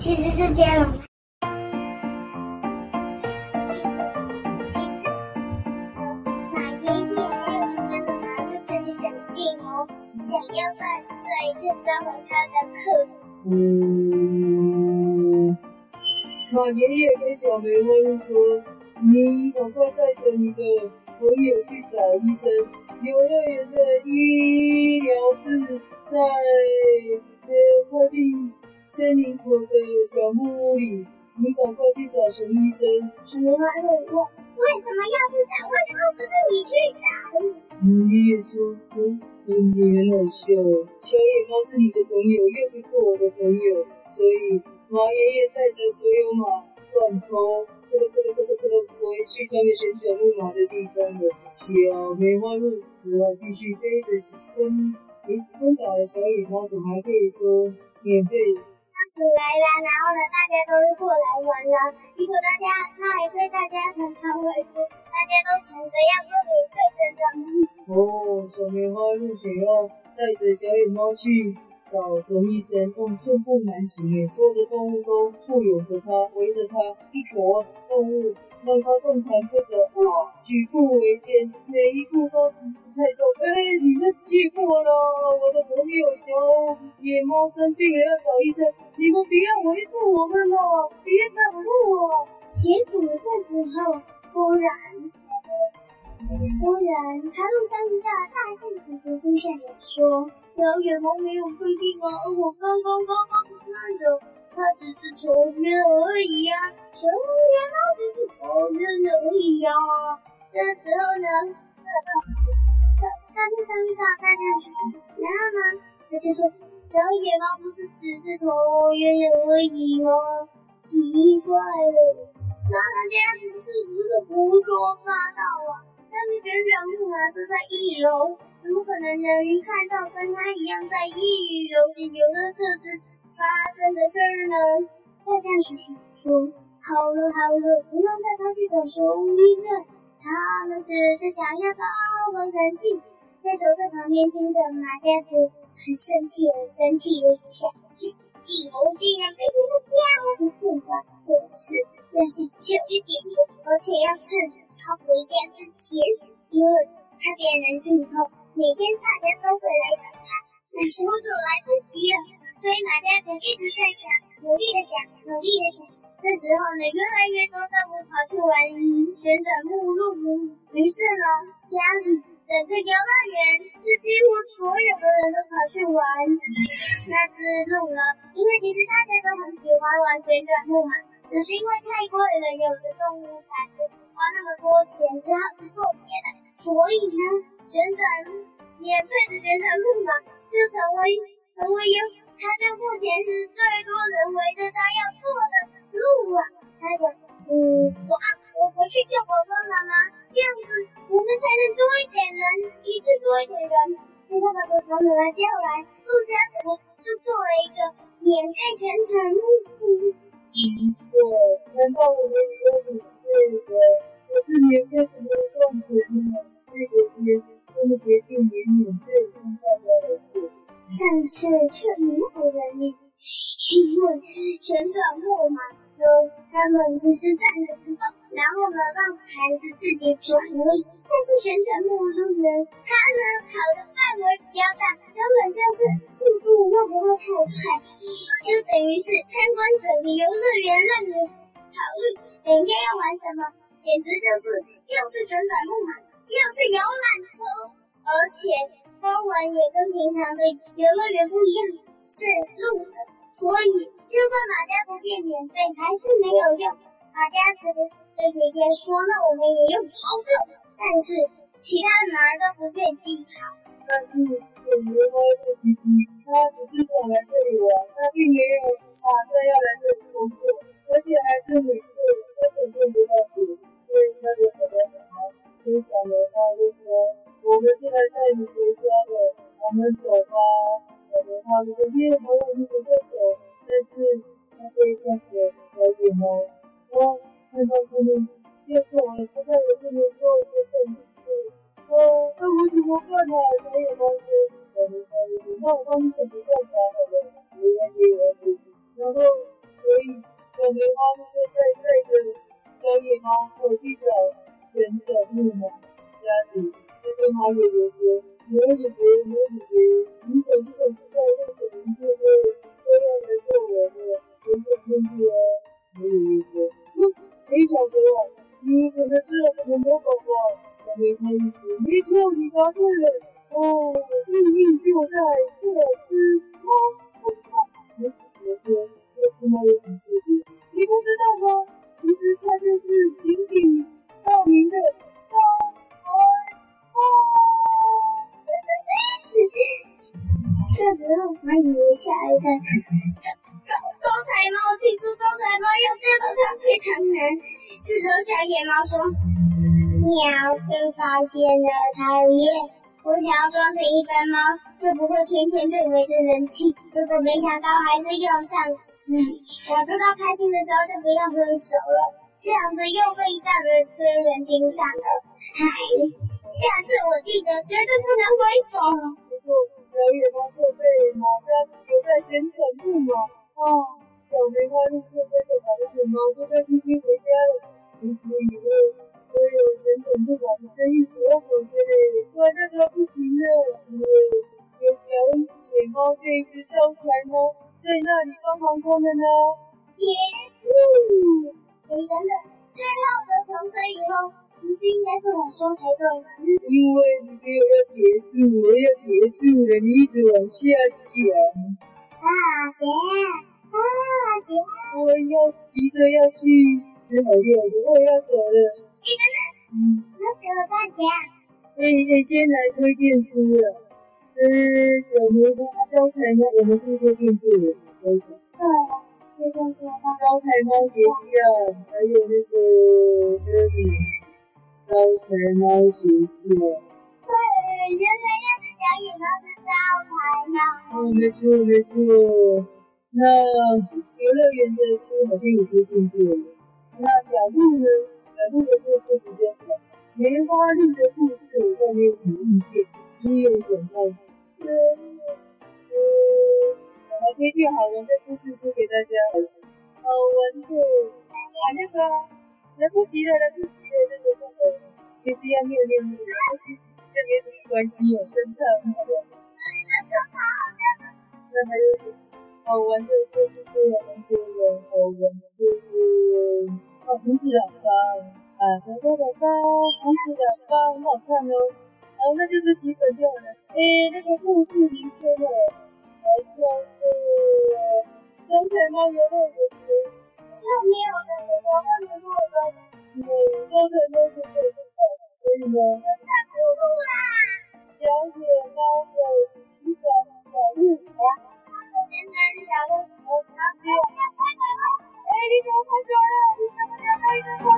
其实是接龙。第四，马爷爷还有其他的马就开始想计谋，想要再再一次召回他的客人。嗯，马爷爷跟小梅花说：“你赶快带着你的朋友去找医生。游乐园的医疗室在呃靠近。”森林口的小木屋里，你赶快去找熊医生。小梅花问我：“为什么要去找？为什么不是你去找？”马爷爷说：“嗯，爷爷很好笑。小野猫是你的朋友，又不是我的朋友，所以马爷爷带着所有马转头，咕噜咕噜咕噜咕噜回去他们旋转木马的地方了。小梅花鹿只好继续飞着奔。诶，昏倒的小野猫怎么还可以说免费？”起来啦，然后呢，大家都是过来玩啦。结果大家，他还对大家常常会哭，大家都抢着要做免费的任务。哦，小黑猫入学后带着小野猫去找熊医生，哦，寸步难行诶，所有的动物都簇拥着他，围着他，一坨动物。让他动弹不得，哇，举步维艰，每一步都不太动。哎，你们欺负我了！我的朋友小野猫生病了，要找医生。你们不要围住我们了，别挡路啊！结果这时候，突然，突然，爬路上遇到大象叔叔出现了，说：“小野猫没有生病啊，我刚刚刚刚看着。”他只是头晕而他他路上遇到大象叔叔，然后呢，他就说：“小野猫不是只是抽烟而已吗？奇怪了，那他这样子是不是胡说八道啊？他们旋转木马是在一楼，怎么可能能看到跟他一样在一楼的游乐设施？”发生的事儿呢？大象叔叔说：“好了好了，不用带他去找熊医生，他们只是想要找个人气。”在守在旁边听着马家族很生气很生气的说：“计谋竟然被你们这样子破坏，这次要是久一点点，而且要趁他回家之前，因为他变人之后，每天大家都会来找他，那时候就来不及了。”所以马家族一直在想，努力的想，努力的想。这时候呢，越来越多动物跑去玩旋转木路。于是呢，家里整个游乐园是几乎所有的人都跑去玩那只鹿了。因为其实大家都很喜欢玩旋转木马，只是因为太贵了，有的动物才不花那么多钱，只好去做别的。所以呢，旋转免费的旋转木马就成为成为有。他就目前是最多人围着它要坐的路啊！他想，嗯，我我回去叫爸爸妈妈，这样子我们才能，多一点人。他把爸爸妈妈叫来，陆家族就做了一个免费旋转木马。奇怪，难道我们也有免费的？可是免费怎么赚钱呢？这个天，他们决定也免费让大家来做。但是却没有人理，因为旋转木马，他们只是站着不动，然后呢让孩子自己转而已。但是旋转木路呢，它呢跑的范围比较大，根本就是速度又不会太快，就等于是参观整个游乐园让你考虑等一下要玩什么，简直就是又是旋转木马，又是游览车，而且。中文也跟平常的游乐园不一样，是路的，所以就算马家族变免费，还是没有用。马家族的爷爷说：“那我们也要跑的，但是其他男的都不愿意跑。”但是小梅花鹿其实他只是想来这里玩，他并没有打算要来这里工作，而且还是免费，根本就不到钱，所以他就跑到哪跟小梅花就说。我们是来带你回家的，我们走吧。小梅花鹿说：“耶，好，我们不会走。”但是他背上的小野猫，哇，看到他们要走了，他再也不能做一个动作。哦，那我怎么办呢？小野猫说：“小梅花说，那我帮你想个办法好了，没关系，儿子。”然后所梅花鹿就在带着小野猫回去找旋转木马。鸭子就跟马爷爷说：“马爷爷，马爷爷，你想不想知道为什么这个都要来做我的旋转木马这猫有什么特别？你不知道吗？其实它就是鼎鼎大名的招财猫。这时候，马爷爷吓了一跳。招招财猫，听说招财猫要见到它非常难。这时候，小野猫说：“喵，被发现了，讨厌。”我想要装成一般猫，就不会天天被围着人气。结果没想到还是用上了。唉，早知道开心的时候就不要挥手了，这样子又被一大堆人盯上了。唉，下次我记得绝对不能挥手。不过小野猫就被马家留在旋转木马啊，小梅花鹿就跟着马家的猫都开心心回家了。从此以后。所有旋转木马的生意这一只招财猫在那里帮忙他们呢。结束。等等等，最后的从此以后，不是应该是我说才对吗？因为你没有要结束，我要结束了，你一直往下讲。大，姐，大，姐，我要急着要去吃好料，我要走了。你等等，嗯，那个大侠，哎哎，先来推荐书了。呃，小梅花招财猫，我们是不是进去了？为什么？对，就像说招财猫学校，还有那个那什么招财猫学校。对，原来那只小野猫是招财猫。哦，没错没错。那游乐园的书好像也都进去了。那小鹿呢？小鹿的故事比较少，梅花鹿的故事我倒没有什么印象。你有想到？嗯，我来推荐好玩的故事书给大家。好玩的，啊那个，来不及了，来不及了，那个什么，就是要尿尿了，其实这没什么关系哦，真的。那这超好笑的。那还有什么好玩的故事书？好玩的，好玩的。哦，猴子的房，啊，哥哥的房，猴子的房，很好看哦。好，那就这几本就好了。哎，那个故事名称哦，还叫做《招财猫游乐园》。那没有的，我问你过的。嗯，招财猫游乐园，可以吗？太酷啦！小野猫的旋转小鹿，啊，现在是小鹿，我拿走。哎，你怎么跑走了？你怎么这样一直跑走了？